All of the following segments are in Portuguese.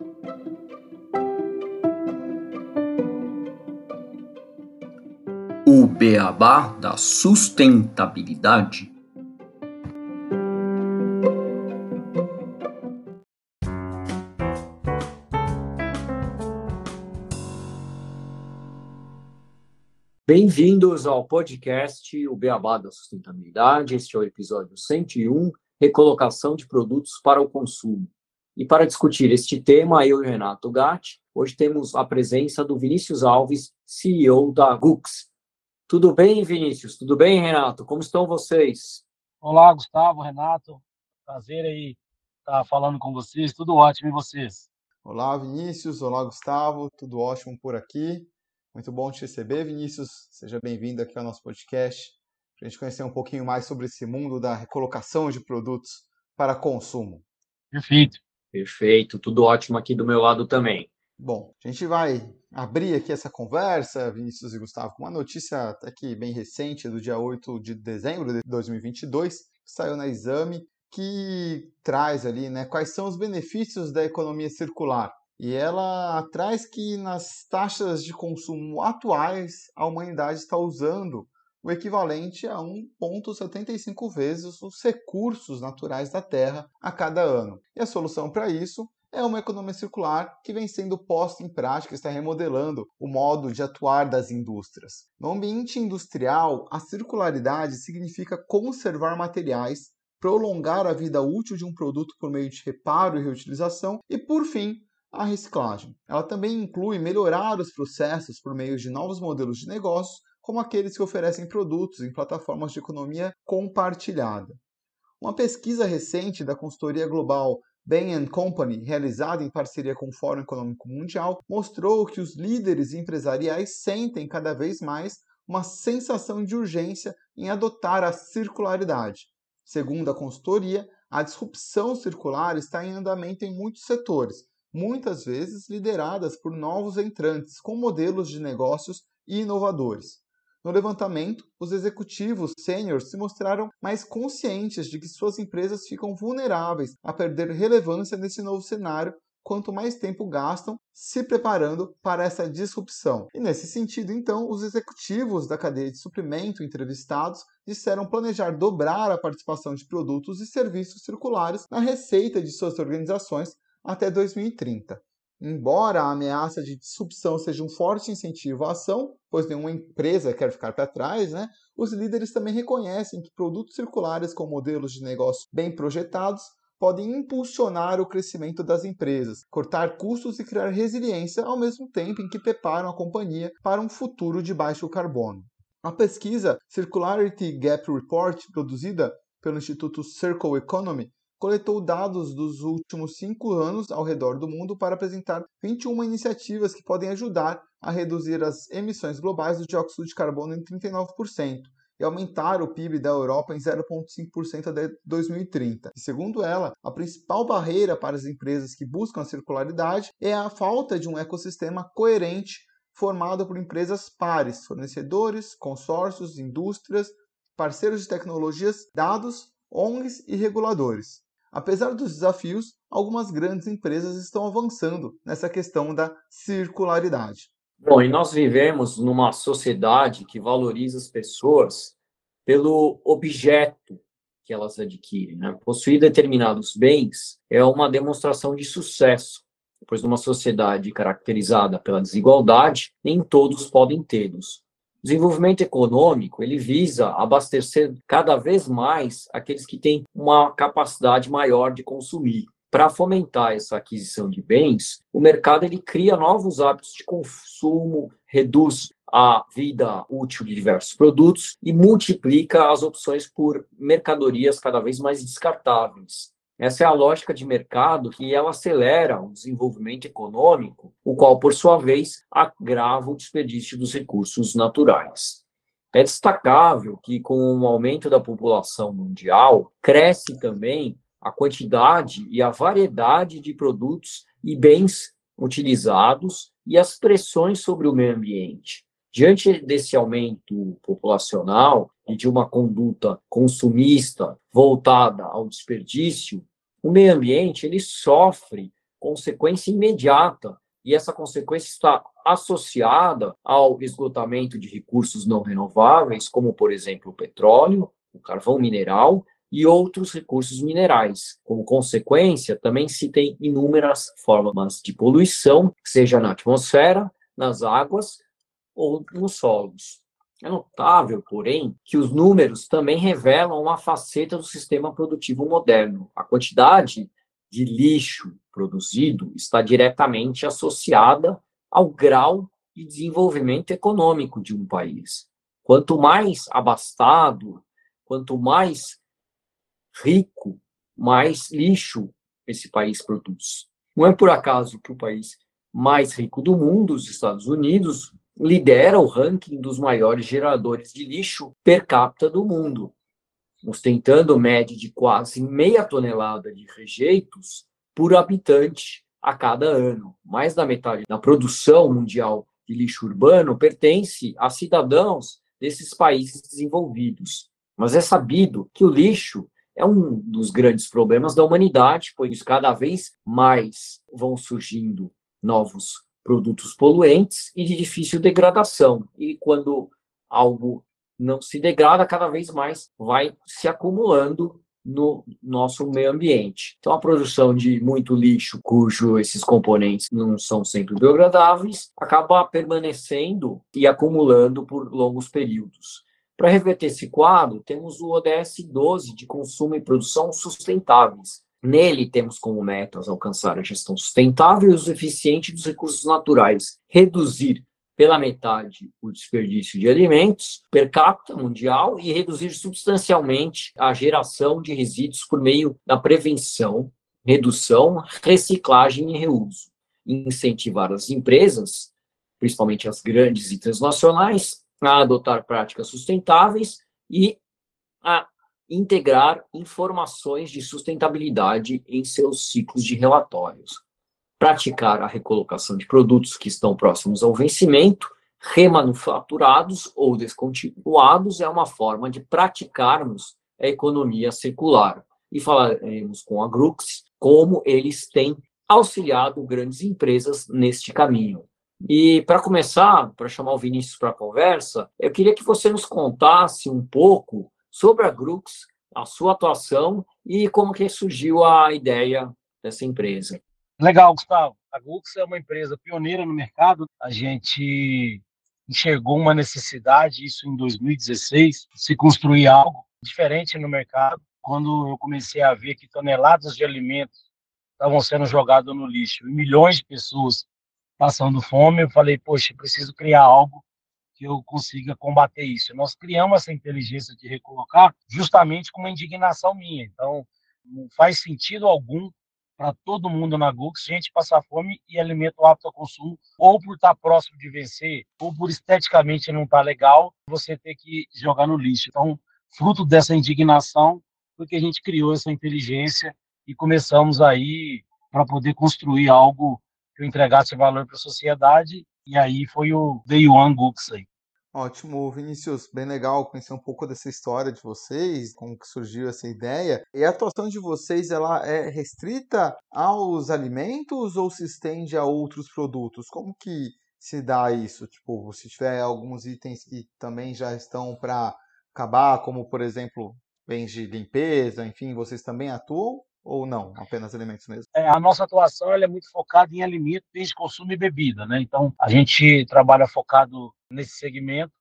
O beabá da sustentabilidade. Bem-vindos ao podcast O Beabá da Sustentabilidade. Este é o episódio 101, Recolocação de Produtos para o Consumo. E para discutir este tema, eu e o Renato Gatti, hoje temos a presença do Vinícius Alves, CEO da Gux. Tudo bem, Vinícius? Tudo bem, Renato? Como estão vocês? Olá, Gustavo, Renato. Prazer aí estar falando com vocês. Tudo ótimo e vocês? Olá, Vinícius. Olá, Gustavo. Tudo ótimo por aqui. Muito bom te receber, Vinícius. Seja bem-vindo aqui ao nosso podcast para a gente conhecer um pouquinho mais sobre esse mundo da recolocação de produtos para consumo. Perfeito. Perfeito, tudo ótimo aqui do meu lado também. Bom, a gente vai abrir aqui essa conversa, Vinícius e Gustavo, com uma notícia até que bem recente, do dia 8 de dezembro de 2022, que saiu na Exame, que traz ali né, quais são os benefícios da economia circular. E ela traz que nas taxas de consumo atuais, a humanidade está usando o equivalente a 1,75 vezes os recursos naturais da Terra a cada ano. E a solução para isso é uma economia circular que vem sendo posta em prática, está remodelando o modo de atuar das indústrias. No ambiente industrial, a circularidade significa conservar materiais, prolongar a vida útil de um produto por meio de reparo e reutilização e, por fim, a reciclagem. Ela também inclui melhorar os processos por meio de novos modelos de negócios como aqueles que oferecem produtos em plataformas de economia compartilhada. Uma pesquisa recente da consultoria global Bain Company, realizada em parceria com o Fórum Econômico Mundial, mostrou que os líderes empresariais sentem cada vez mais uma sensação de urgência em adotar a circularidade. Segundo a consultoria, a disrupção circular está em andamento em muitos setores, muitas vezes lideradas por novos entrantes com modelos de negócios inovadores. No levantamento, os executivos sêniores se mostraram mais conscientes de que suas empresas ficam vulneráveis a perder relevância nesse novo cenário quanto mais tempo gastam se preparando para essa disrupção. E nesse sentido, então, os executivos da cadeia de suprimento entrevistados disseram planejar dobrar a participação de produtos e serviços circulares na receita de suas organizações até 2030. Embora a ameaça de disrupção seja um forte incentivo à ação, pois nenhuma empresa quer ficar para trás, né, os líderes também reconhecem que produtos circulares com modelos de negócio bem projetados podem impulsionar o crescimento das empresas, cortar custos e criar resiliência ao mesmo tempo em que preparam a companhia para um futuro de baixo carbono. A pesquisa Circularity Gap Report, produzida pelo Instituto Circle Economy, coletou dados dos últimos cinco anos ao redor do mundo para apresentar 21 iniciativas que podem ajudar a reduzir as emissões globais do dióxido de carbono em 39% e aumentar o PIB da Europa em 0,5% até 2030. E segundo ela, a principal barreira para as empresas que buscam a circularidade é a falta de um ecossistema coerente formado por empresas pares, fornecedores, consórcios, indústrias, parceiros de tecnologias, dados, ONGs e reguladores. Apesar dos desafios, algumas grandes empresas estão avançando nessa questão da circularidade. Bom, e nós vivemos numa sociedade que valoriza as pessoas pelo objeto que elas adquirem. Né? Possuir determinados bens é uma demonstração de sucesso, pois numa sociedade caracterizada pela desigualdade, nem todos podem tê-los. Desenvolvimento econômico, ele visa abastecer cada vez mais aqueles que têm uma capacidade maior de consumir. Para fomentar essa aquisição de bens, o mercado ele cria novos hábitos de consumo, reduz a vida útil de diversos produtos e multiplica as opções por mercadorias cada vez mais descartáveis. Essa é a lógica de mercado que ela acelera o desenvolvimento econômico, o qual, por sua vez, agrava o desperdício dos recursos naturais. É destacável que, com o aumento da população mundial, cresce também a quantidade e a variedade de produtos e bens utilizados e as pressões sobre o meio ambiente. Diante desse aumento populacional e de uma conduta consumista voltada ao desperdício, o meio ambiente ele sofre consequência imediata e essa consequência está associada ao esgotamento de recursos não renováveis, como, por exemplo, o petróleo, o carvão mineral e outros recursos minerais. Como consequência, também se tem inúmeras formas de poluição, seja na atmosfera, nas águas ou nos solos. É notável, porém, que os números também revelam uma faceta do sistema produtivo moderno. A quantidade de lixo produzido está diretamente associada ao grau de desenvolvimento econômico de um país. Quanto mais abastado, quanto mais rico, mais lixo esse país produz. Não é por acaso que o país mais rico do mundo, os Estados Unidos, lidera o ranking dos maiores geradores de lixo per capita do mundo, ostentando média de quase meia tonelada de rejeitos por habitante a cada ano. Mais da metade da produção mundial de lixo urbano pertence a cidadãos desses países desenvolvidos. Mas é sabido que o lixo é um dos grandes problemas da humanidade, pois cada vez mais vão surgindo novos produtos poluentes e de difícil degradação. E quando algo não se degrada, cada vez mais vai se acumulando no nosso meio ambiente. Então, a produção de muito lixo, cujo esses componentes não são sempre biodegradáveis, acaba permanecendo e acumulando por longos períodos. Para reverter esse quadro, temos o ODS 12 de consumo e produção sustentáveis, Nele, temos como metas alcançar a gestão sustentável e uso eficiente dos recursos naturais, reduzir pela metade o desperdício de alimentos per capita mundial e reduzir substancialmente a geração de resíduos por meio da prevenção, redução, reciclagem e reuso. Incentivar as empresas, principalmente as grandes e transnacionais, a adotar práticas sustentáveis e a integrar informações de sustentabilidade em seus ciclos de relatórios, praticar a recolocação de produtos que estão próximos ao vencimento, remanufaturados ou descontinuados é uma forma de praticarmos a economia circular. E falaremos com a Grux como eles têm auxiliado grandes empresas neste caminho. E para começar, para chamar o Vinícius para a conversa, eu queria que você nos contasse um pouco sobre a Grux, a sua atuação e como que surgiu a ideia dessa empresa. Legal, Gustavo. A Grux é uma empresa pioneira no mercado. A gente enxergou uma necessidade, isso em 2016, de se construir algo diferente no mercado. Quando eu comecei a ver que toneladas de alimentos estavam sendo jogados no lixo e milhões de pessoas passando fome, eu falei, poxa, preciso criar algo que eu consiga combater isso. Nós criamos essa inteligência de recolocar justamente com uma indignação minha. Então, não faz sentido algum para todo mundo na Gux gente passar fome e alimento apto ao consumo, ou por estar próximo de vencer, ou por esteticamente não estar legal, você ter que jogar no lixo. Então, fruto dessa indignação, foi que a gente criou essa inteligência e começamos aí para poder construir algo que entregasse valor para a sociedade e aí foi o Day One Books aí. Ótimo, Vinícius, bem legal conhecer um pouco dessa história de vocês, como que surgiu essa ideia. E a atuação de vocês, ela é restrita aos alimentos ou se estende a outros produtos? Como que se dá isso? Tipo, se tiver alguns itens que também já estão para acabar, como por exemplo, bens de limpeza, enfim, vocês também atuam? Ou não, apenas alimentos mesmo? É, a nossa atuação é muito focada em alimentos, desde consumo e bebida, né? Então, a gente trabalha focado nesse segmento,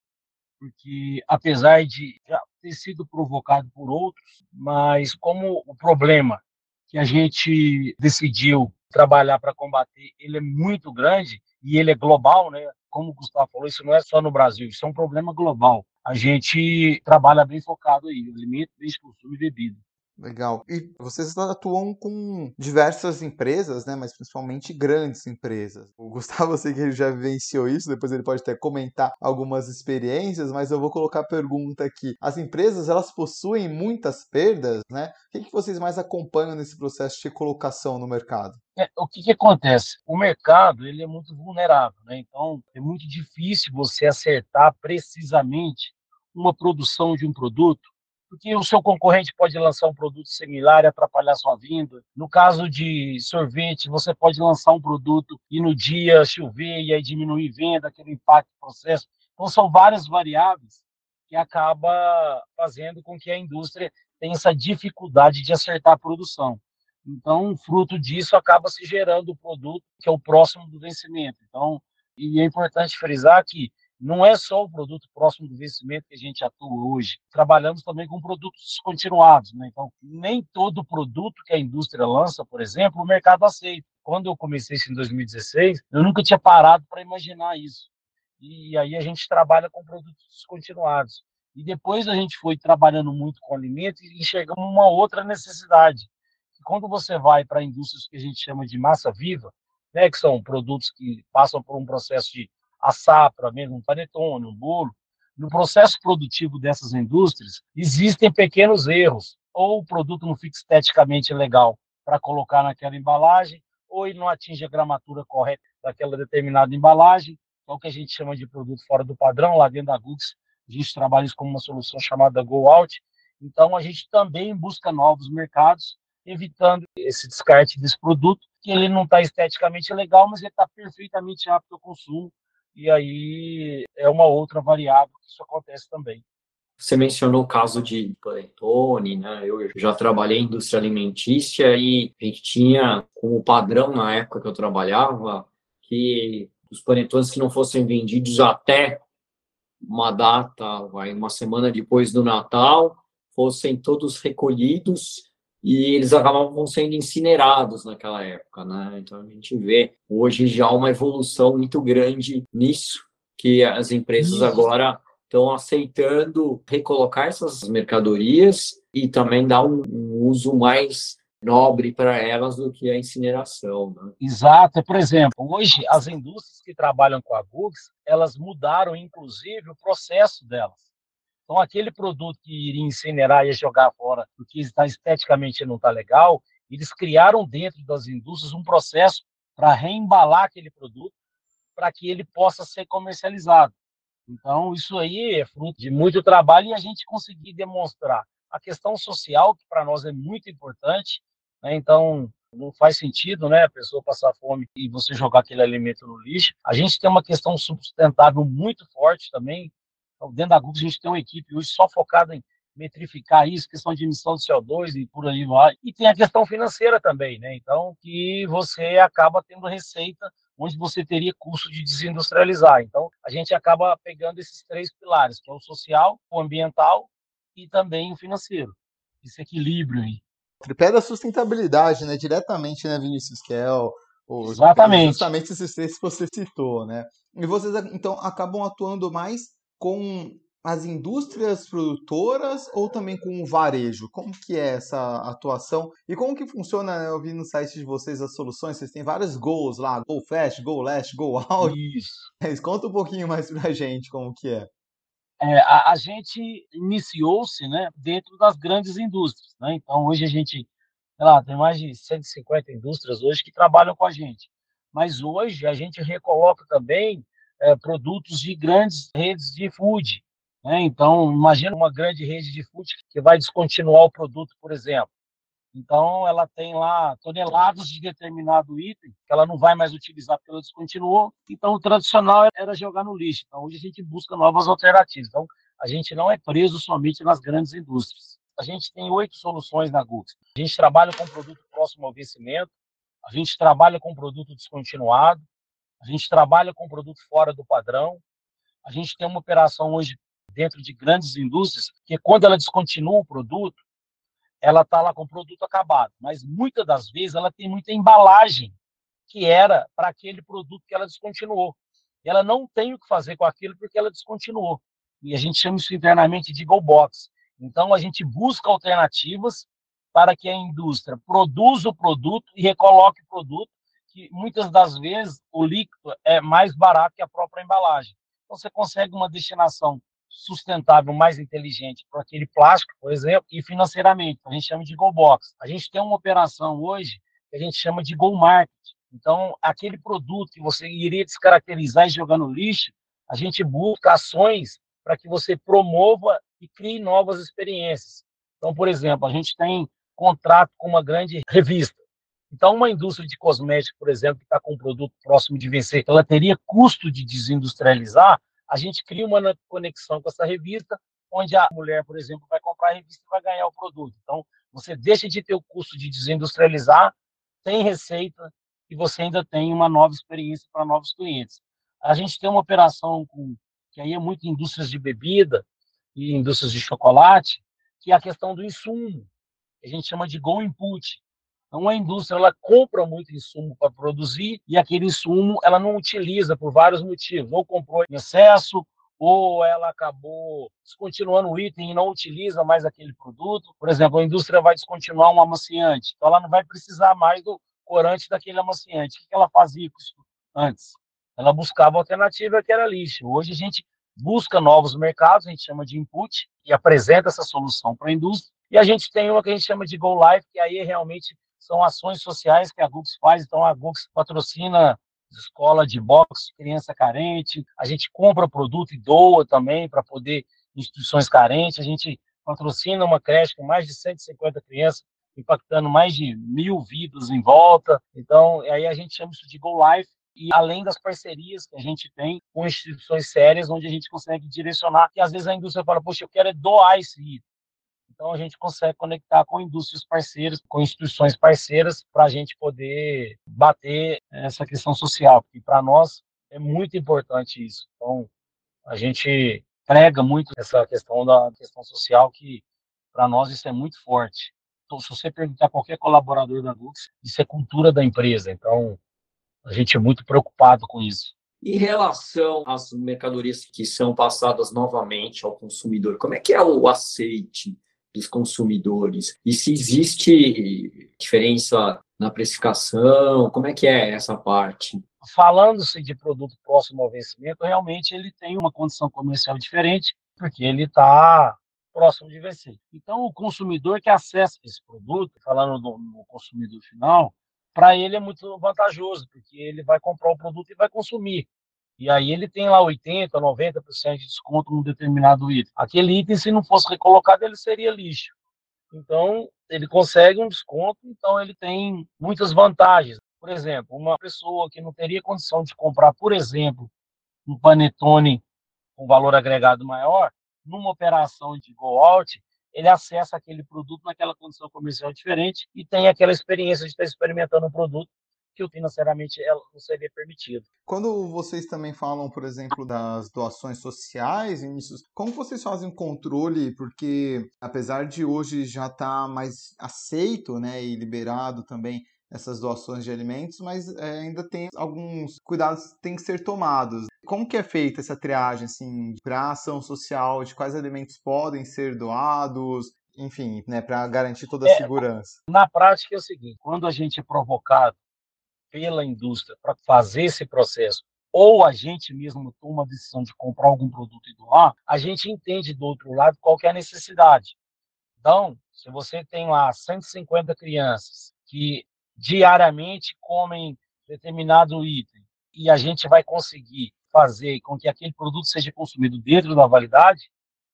porque apesar de já ter sido provocado por outros, mas como o problema que a gente decidiu trabalhar para combater, ele é muito grande e ele é global, né? Como o Gustavo falou, isso não é só no Brasil, isso é um problema global. A gente trabalha bem focado aí, alimento, desde consumo e bebida. Legal. E vocês atuam com diversas empresas, né? Mas principalmente grandes empresas. O Gustavo, eu sei que ele já vivenciou isso, depois ele pode até comentar algumas experiências, mas eu vou colocar a pergunta aqui. As empresas, elas possuem muitas perdas, né? O que, que vocês mais acompanham nesse processo de colocação no mercado? É, o que, que acontece? O mercado, ele é muito vulnerável, né? Então, é muito difícil você acertar precisamente uma produção de um produto porque o seu concorrente pode lançar um produto similar e atrapalhar sua vinda. No caso de sorvete, você pode lançar um produto e no dia chover e aí diminuir venda, aquele impacto no processo. Então, são várias variáveis que acaba fazendo com que a indústria tenha essa dificuldade de acertar a produção. Então, fruto disso, acaba se gerando o produto que é o próximo do vencimento. Então, e é importante frisar que não é só o produto próximo do vencimento que a gente atua hoje. Trabalhamos também com produtos descontinuados. Né? Então, nem todo produto que a indústria lança, por exemplo, o mercado aceita. Quando eu comecei isso em 2016, eu nunca tinha parado para imaginar isso. E aí a gente trabalha com produtos descontinuados. E depois a gente foi trabalhando muito com alimentos e enxergamos uma outra necessidade. Quando você vai para indústrias que a gente chama de massa viva, né, que são produtos que passam por um processo de assar para mesmo um panetone, um bolo, no processo produtivo dessas indústrias existem pequenos erros, ou o produto não fica esteticamente legal para colocar naquela embalagem, ou ele não atinge a gramatura correta daquela determinada embalagem, é o que a gente chama de produto fora do padrão, lá dentro da Gux, a gente trabalha isso como uma solução chamada Go Out, então a gente também busca novos mercados, evitando esse descarte desse produto, que ele não está esteticamente legal, mas ele está perfeitamente apto ao consumo e aí é uma outra variável que isso acontece também. Você mencionou o caso de panetone, né? Eu já trabalhei em indústria alimentícia e a gente tinha como padrão na época que eu trabalhava que os panetones que não fossem vendidos até uma data, vai, uma semana depois do Natal, fossem todos recolhidos e eles acabavam sendo incinerados naquela época, né? Então a gente vê hoje já uma evolução muito grande nisso, que as empresas Isso. agora estão aceitando recolocar essas mercadorias e também dar um, um uso mais nobre para elas do que a incineração. Né? Exato. Por exemplo, hoje as indústrias que trabalham com a Gugs, elas mudaram inclusive o processo delas. Então, aquele produto que iria incinerar e jogar fora, porque está esteticamente não está legal, eles criaram dentro das indústrias um processo para reembalar aquele produto para que ele possa ser comercializado. Então, isso aí é fruto de muito trabalho e a gente conseguir demonstrar a questão social, que para nós é muito importante. Né? Então, não faz sentido né, a pessoa passar fome e você jogar aquele alimento no lixo. A gente tem uma questão sustentável muito forte também, então, dentro da Google, a gente tem uma equipe hoje só focada em metrificar isso, questão de emissão de CO2 e por aí vai. E tem a questão financeira também, né? Então, que você acaba tendo receita onde você teria custo de desindustrializar. Então, a gente acaba pegando esses três pilares, que é o social, o ambiental e também o financeiro. Esse equilíbrio aí. Tripé da sustentabilidade, né? Diretamente, né, Vinícius, que é o, o, Exatamente. Justamente esses três que você citou, né? E vocês, então, acabam atuando mais com as indústrias produtoras ou também com o varejo? Como que é essa atuação? E como que funciona, né? eu vi no site de vocês as soluções, vocês têm vários goals lá, Go Fast, Go Last, Go Out. Isso. Mas conta um pouquinho mais pra gente como que é. é a, a, gente iniciou-se né, dentro das grandes indústrias. Né? Então, hoje a gente, sei lá, tem mais de 150 indústrias hoje que trabalham com a gente. Mas hoje a gente recoloca também é, produtos de grandes redes de food. Né? Então, imagina uma grande rede de food que vai descontinuar o produto, por exemplo. Então, ela tem lá toneladas de determinado item que ela não vai mais utilizar porque ela descontinuou. Então, o tradicional era jogar no lixo. Então, hoje a gente busca novas alternativas. Então, a gente não é preso somente nas grandes indústrias. A gente tem oito soluções na Gux. A gente trabalha com produto próximo ao vencimento, a gente trabalha com produto descontinuado, a gente trabalha com produto fora do padrão. A gente tem uma operação hoje dentro de grandes indústrias que quando ela descontinua o produto, ela está lá com o produto acabado. Mas muitas das vezes ela tem muita embalagem que era para aquele produto que ela descontinuou. E ela não tem o que fazer com aquilo porque ela descontinuou. E a gente chama isso internamente de go box. Então a gente busca alternativas para que a indústria produza o produto e recoloque o produto que muitas das vezes o líquido é mais barato que a própria embalagem. Então, você consegue uma destinação sustentável mais inteligente para aquele plástico, por exemplo, e financeiramente, a gente chama de Go Box. A gente tem uma operação hoje que a gente chama de Go Market. Então, aquele produto que você iria descaracterizar e jogar no lixo, a gente busca ações para que você promova e crie novas experiências. Então, por exemplo, a gente tem contrato com uma grande revista. Então, uma indústria de cosméticos, por exemplo, que está com um produto próximo de vencer, ela teria custo de desindustrializar, a gente cria uma conexão com essa revista, onde a mulher, por exemplo, vai comprar a revista e vai ganhar o produto. Então, você deixa de ter o custo de desindustrializar, tem receita e você ainda tem uma nova experiência para novos clientes. A gente tem uma operação com, que aí é muito indústrias de bebida e indústrias de chocolate, que é a questão do insumo, a gente chama de go input. Então, a indústria ela compra muito insumo para produzir e aquele insumo ela não utiliza por vários motivos. Ou comprou em excesso, ou ela acabou descontinuando o item e não utiliza mais aquele produto. Por exemplo, a indústria vai descontinuar um amaciante, então ela não vai precisar mais do corante daquele amaciante. O que ela fazia antes? Ela buscava alternativa que era lixo. Hoje a gente busca novos mercados, a gente chama de input, e apresenta essa solução para a indústria. E a gente tem uma que a gente chama de Go Live, que aí realmente são ações sociais que a Gux faz. Então, a Gux patrocina escola de boxe, criança carente. A gente compra produto e doa também para poder instituições carentes. A gente patrocina uma creche com mais de 150 crianças, impactando mais de mil vidas em volta. Então, aí a gente chama isso de Go Life. E além das parcerias que a gente tem com instituições sérias, onde a gente consegue direcionar, que às vezes a indústria fala, poxa, eu quero é doar esse item. Então, a gente consegue conectar com indústrias parceiras, com instituições parceiras, para a gente poder bater essa questão social, porque para nós é muito importante isso. Então, a gente prega muito essa questão da questão social, que para nós isso é muito forte. Então, se você perguntar a qualquer colaborador da Lux, isso é cultura da empresa. Então, a gente é muito preocupado com isso. Em relação às mercadorias que são passadas novamente ao consumidor, como é que é o aceite dos consumidores? E se existe diferença na precificação? Como é que é essa parte? Falando-se de produto próximo ao vencimento, realmente ele tem uma condição comercial diferente, porque ele está próximo de vencer. Então, o consumidor que acessa esse produto, falando do, do consumidor final, para ele é muito vantajoso, porque ele vai comprar o produto e vai consumir. E aí ele tem lá 80%, 90% de desconto num determinado item. Aquele item, se não fosse recolocado, ele seria lixo. Então, ele consegue um desconto, então ele tem muitas vantagens. Por exemplo, uma pessoa que não teria condição de comprar, por exemplo, um panetone com valor agregado maior, numa operação de go out, ele acessa aquele produto naquela condição comercial diferente e tem aquela experiência de estar experimentando um produto que financeiramente não seria permitido. Quando vocês também falam, por exemplo, das doações sociais, Vinícius, como vocês fazem o controle? Porque apesar de hoje já estar tá mais aceito né, e liberado também essas doações de alimentos, mas é, ainda tem alguns cuidados que têm que ser tomados. Como que é feita essa triagem assim, para ação social, de quais alimentos podem ser doados, enfim, né, para garantir toda a é, segurança? Na prática é o seguinte, quando a gente é provocado pela indústria para fazer esse processo, ou a gente mesmo toma a decisão de comprar algum produto e doar, a gente entende do outro lado qual é a necessidade. Então, se você tem lá 150 crianças que diariamente comem determinado item e a gente vai conseguir fazer com que aquele produto seja consumido dentro da validade,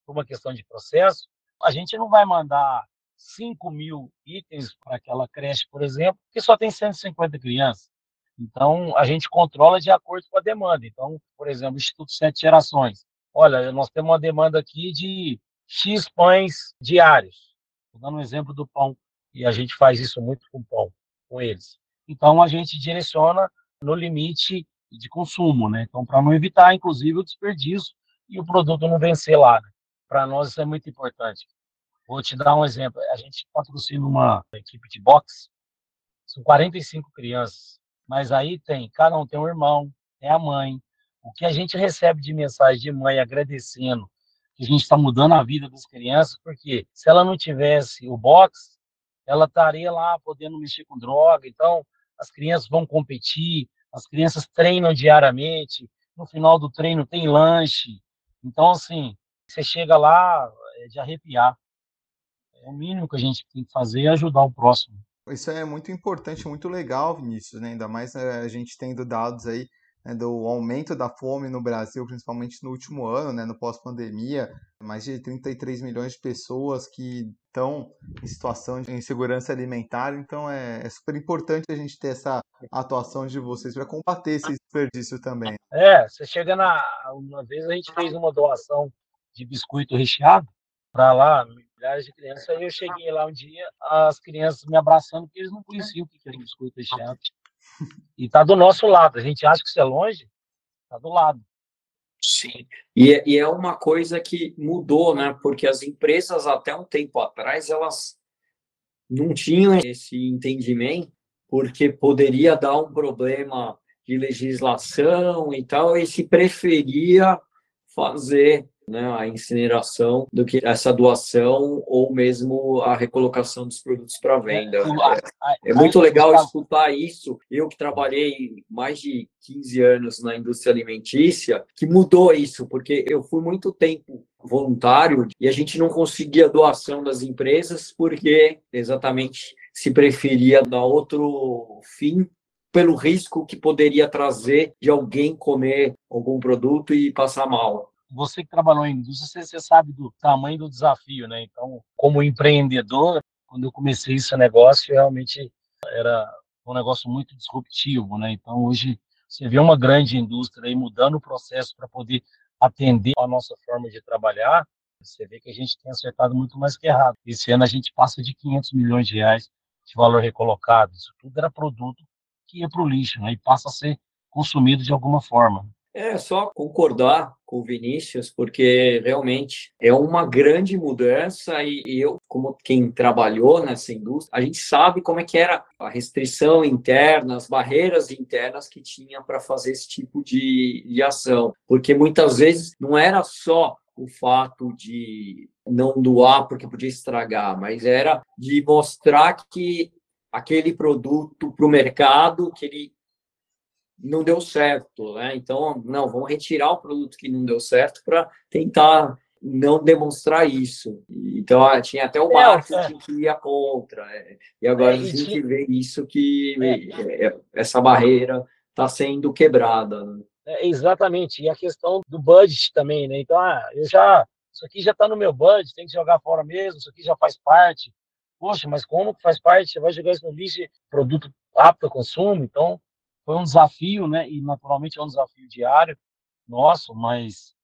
por uma questão de processo, a gente não vai mandar 5 mil itens para aquela creche, por exemplo, que só tem 150 crianças. Então, a gente controla de acordo com a demanda. Então, por exemplo, Instituto Sete Gerações. Olha, nós temos uma demanda aqui de X pães diários. Estou dando um exemplo do pão. E a gente faz isso muito com pão, com eles. Então, a gente direciona no limite de consumo, né? Então, para não evitar, inclusive, o desperdício e o produto não vencer lá. Né? Para nós, isso é muito importante. Vou te dar um exemplo. A gente patrocina uma equipe de boxe, são 45 crianças, mas aí tem, cada um tem um irmão, tem a mãe. O que a gente recebe de mensagem de mãe agradecendo que a gente está mudando a vida das crianças, porque se ela não tivesse o boxe, ela estaria lá podendo mexer com droga. Então, as crianças vão competir, as crianças treinam diariamente, no final do treino tem lanche. Então, assim, você chega lá é de arrepiar. É o mínimo que a gente tem que fazer é ajudar o próximo. Isso é muito importante, muito legal, Vinícius, né? ainda mais eh, a gente tendo dados aí né, do aumento da fome no Brasil, principalmente no último ano, né, no pós-pandemia, mais de 33 milhões de pessoas que estão em situação de insegurança alimentar, então é, é super importante a gente ter essa atuação de vocês para combater esse desperdício também. É, você chega na. Uma vez a gente fez uma doação de biscoito recheado para lá, milhares de crianças, aí eu cheguei lá um dia, as crianças me abraçando, porque eles não conheciam o que era biscoito recheado. E tá do nosso lado. A gente acha que isso é longe, tá do lado. Sim. E, é, e é uma coisa que mudou, né? Porque as empresas até um tempo atrás elas não tinham esse entendimento, porque poderia dar um problema de legislação e tal, e se preferia fazer né, a incineração do que essa doação ou mesmo a recolocação dos produtos para venda. É, é muito legal escutar isso. Eu que trabalhei mais de 15 anos na indústria alimentícia, que mudou isso, porque eu fui muito tempo voluntário e a gente não conseguia doação das empresas porque exatamente se preferia dar outro fim pelo risco que poderia trazer de alguém comer algum produto e passar mal você que trabalhou em indústria, você, sabe do tamanho do desafio, né? Então, como empreendedor, quando eu comecei esse negócio, realmente era um negócio muito disruptivo, né? Então, hoje você vê uma grande indústria aí mudando o processo para poder atender a nossa forma de trabalhar, você vê que a gente tem acertado muito mais que errado. Esse ano a gente passa de 500 milhões de reais de valor recolocado. Isso tudo era produto que ia para o lixo, né? E passa a ser consumido de alguma forma. É só concordar com o Vinícius, porque realmente é uma grande mudança e eu, como quem trabalhou nessa indústria, a gente sabe como é que era a restrição interna, as barreiras internas que tinha para fazer esse tipo de, de ação, porque muitas vezes não era só o fato de não doar porque podia estragar, mas era de mostrar que aquele produto para o mercado, que ele não deu certo, né? Então, não, vamos retirar o produto que não deu certo para tentar não demonstrar isso. Então, ah, tinha até o é, marketing é. que ia contra. É. E agora é, a gente vê isso que é. É, essa barreira está sendo quebrada. Né? exatamente. E a questão do budget também, né? Então, ah, eu já isso aqui já está no meu budget, tem que jogar fora mesmo, isso aqui já faz parte. Poxa, mas como que faz parte? Você vai jogar isso no lixo, produto apto a consumo? Então, foi um desafio, né? E naturalmente é um desafio diário nosso, mas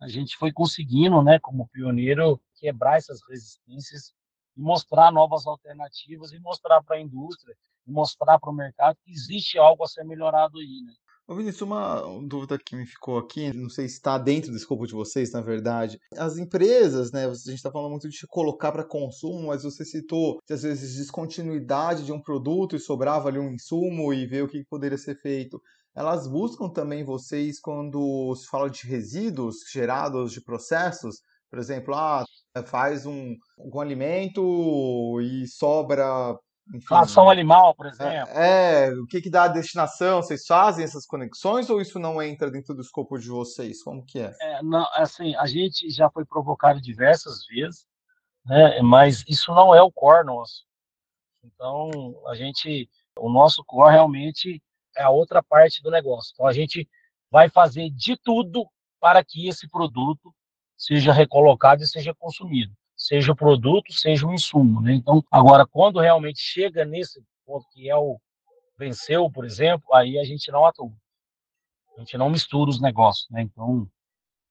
a gente foi conseguindo, né, como pioneiro, quebrar essas resistências e mostrar novas alternativas e mostrar para a indústria e mostrar para o mercado que existe algo a ser melhorado aí, né? Ô Vinícius, uma dúvida que me ficou aqui, não sei se está dentro do escopo de vocês, na verdade. As empresas, né, a gente está falando muito de colocar para consumo, mas você citou que às vezes descontinuidade de um produto e sobrava ali um insumo e ver o que poderia ser feito. Elas buscam também vocês quando se fala de resíduos gerados de processos, por exemplo, ah, faz um, um alimento e sobra Inflação animal, por é, exemplo. É, é, o que, que dá a destinação? Vocês fazem essas conexões ou isso não entra dentro do escopo de vocês? Como que é? é não, assim, a gente já foi provocado diversas vezes, né, mas isso não é o core nosso. Então, a gente, o nosso core realmente é a outra parte do negócio. Então, a gente vai fazer de tudo para que esse produto seja recolocado e seja consumido seja o produto, seja o insumo. Né? Então, agora, quando realmente chega nesse ponto que é o venceu, por exemplo, aí a gente não atua. A gente não mistura os negócios. Né? Então,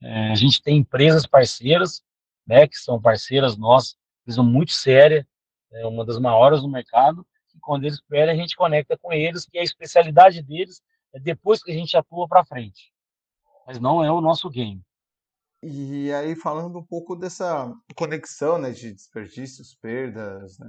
é, a gente tem empresas parceiras, né, que são parceiras nossas, empresa muito séria, é uma das maiores no mercado, e quando eles pedem, a gente conecta com eles, que a especialidade deles é depois que a gente atua para frente. Mas não é o nosso game. E aí, falando um pouco dessa conexão né, de desperdícios, perdas, né,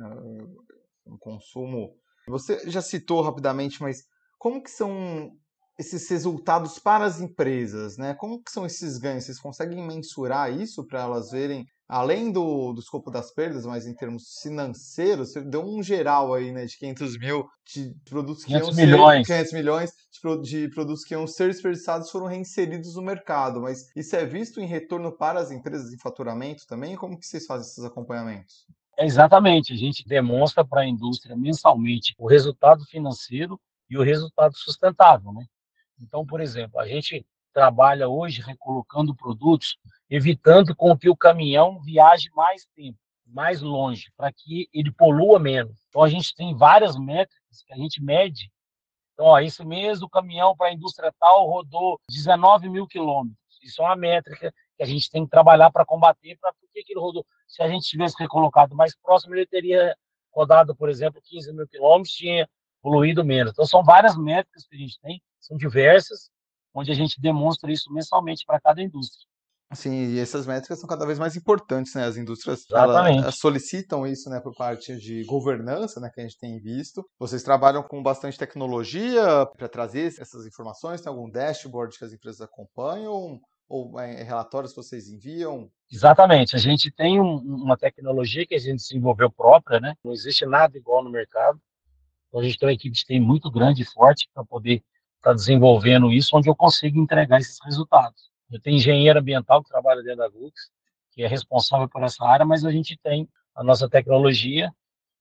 consumo, você já citou rapidamente, mas como que são esses resultados para as empresas? Né? Como que são esses ganhos? Vocês conseguem mensurar isso para elas verem além do, do escopo das perdas, mas em termos financeiros, você deu um geral aí, né, de 500 mil de produtos que iam milhões. ser 500 milhões de, de, produtos que iam ser desperdiçados foram reinseridos no mercado, mas isso é visto em retorno para as empresas em faturamento também? Como que vocês fazem esses acompanhamentos? É exatamente, a gente demonstra para a indústria mensalmente o resultado financeiro e o resultado sustentável, né? Então, por exemplo, a gente trabalha hoje recolocando produtos, evitando com que o caminhão viaje mais tempo, mais longe, para que ele polua menos. Então, a gente tem várias métricas que a gente mede. Então, ó, esse mês o caminhão para a indústria tal rodou 19 mil quilômetros. Isso é uma métrica que a gente tem que trabalhar para combater, para por que ele rodou. Se a gente tivesse recolocado mais próximo, ele teria rodado, por exemplo, 15 mil quilômetros, tinha poluído menos. Então, são várias métricas que a gente tem, são diversas, onde a gente demonstra isso mensalmente para cada indústria. Sim, e essas métricas são cada vez mais importantes, né? As indústrias elas, solicitam isso, né, por parte de governança, né, que a gente tem visto. Vocês trabalham com bastante tecnologia para trazer essas informações? Tem algum dashboard que as empresas acompanham? Ou é, relatórios que vocês enviam? Exatamente. A gente tem um, uma tecnologia que a gente desenvolveu própria, né? Não existe nada igual no mercado. Então a gente tem uma equipe de TI muito grande e forte para poder estar tá desenvolvendo isso, onde eu consigo entregar esses resultados. Eu tenho engenheiro ambiental que trabalha dentro da Gux, que é responsável por essa área, mas a gente tem a nossa tecnologia,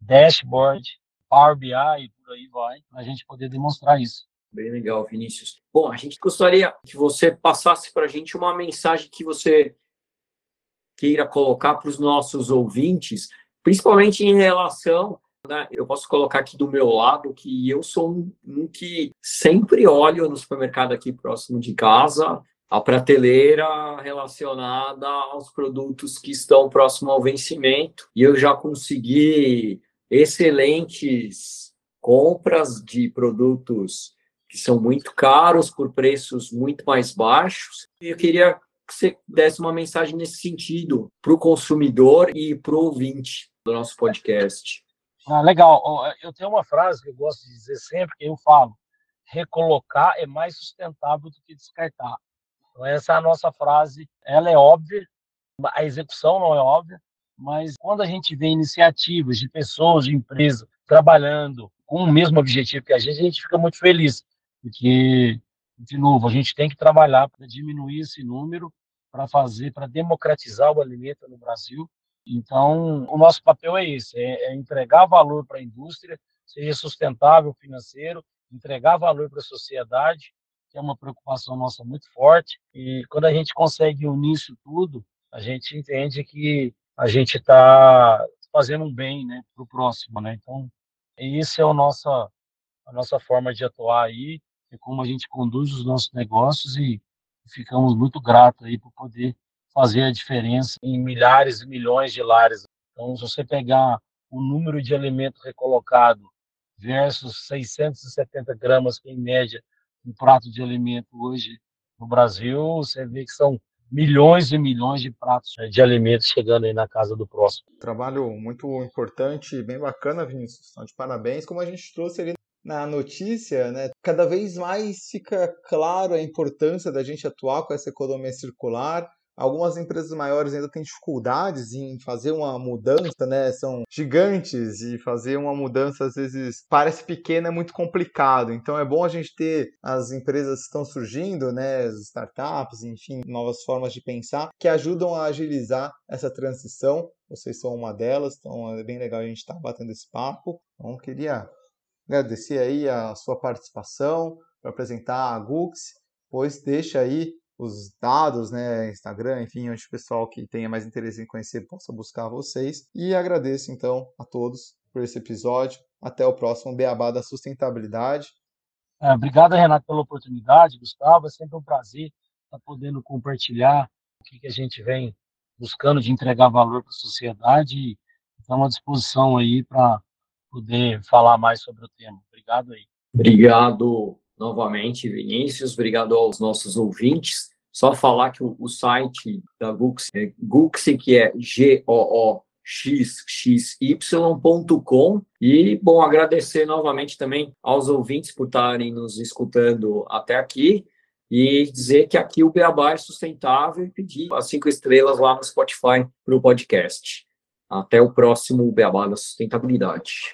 dashboard, Power BI e por aí vai, para a gente poder demonstrar isso. Bem legal, Vinícius. Bom, a gente gostaria que você passasse para a gente uma mensagem que você queira colocar para os nossos ouvintes, principalmente em relação, né, eu posso colocar aqui do meu lado que eu sou um, um que sempre olho no supermercado aqui próximo de casa a prateleira relacionada aos produtos que estão próximo ao vencimento e eu já consegui excelentes compras de produtos que são muito caros por preços muito mais baixos. Eu queria que você desse uma mensagem nesse sentido para o consumidor e para o ouvinte do nosso podcast. Ah, legal. Eu tenho uma frase que eu gosto de dizer sempre, que eu falo: recolocar é mais sustentável do que descartar. Então, essa é a nossa frase. Ela é óbvia, a execução não é óbvia, mas quando a gente vê iniciativas de pessoas, de empresas, trabalhando com o mesmo objetivo que a gente, a gente fica muito feliz. Porque, de novo, a gente tem que trabalhar para diminuir esse número, para fazer, para democratizar o alimento no Brasil. Então, o nosso papel é esse: é, é entregar valor para a indústria, seja sustentável financeiro, entregar valor para a sociedade, que é uma preocupação nossa muito forte. E quando a gente consegue unir isso tudo, a gente entende que a gente está fazendo um bem né, para o próximo. Né? Então, esse é o nosso, a nossa forma de atuar aí é como a gente conduz os nossos negócios e ficamos muito gratos aí por poder fazer a diferença em milhares e milhões de lares. Então, se você pegar o número de alimento recolocado versus 670 gramas, que em média um prato de alimento hoje no Brasil, você vê que são milhões e milhões de pratos de alimentos chegando aí na casa do próximo. Trabalho muito importante, bem bacana, Vinícius. Então, de parabéns. Como a gente trouxe ali na notícia, né, cada vez mais fica claro a importância da gente atuar com essa economia circular. Algumas empresas maiores ainda têm dificuldades em fazer uma mudança, né? São gigantes e fazer uma mudança às vezes parece pequena, é muito complicado. Então é bom a gente ter as empresas que estão surgindo, né? As startups, enfim, novas formas de pensar que ajudam a agilizar essa transição. Vocês são uma delas, então é bem legal a gente estar tá batendo esse papo. Então queria agradecer aí a sua participação para apresentar a Gux, pois deixa aí os dados, né, Instagram, enfim, onde o pessoal que tenha mais interesse em conhecer possa buscar vocês. E agradeço então a todos por esse episódio. Até o próximo Beabá da Sustentabilidade. É, obrigado, Renato, pela oportunidade, Gustavo. É sempre um prazer estar podendo compartilhar o que, que a gente vem buscando de entregar valor para a sociedade e estamos à disposição aí para poder falar mais sobre o tema. Obrigado aí. Obrigado novamente, Vinícius. Obrigado aos nossos ouvintes. Só falar que o, o site da Gux é que é G-O-O-X-X-Y.com. E, bom, agradecer novamente também aos ouvintes por estarem nos escutando até aqui e dizer que aqui o Beabá é sustentável e pedir as cinco estrelas lá no Spotify para o podcast. Até o próximo Beabá da Sustentabilidade.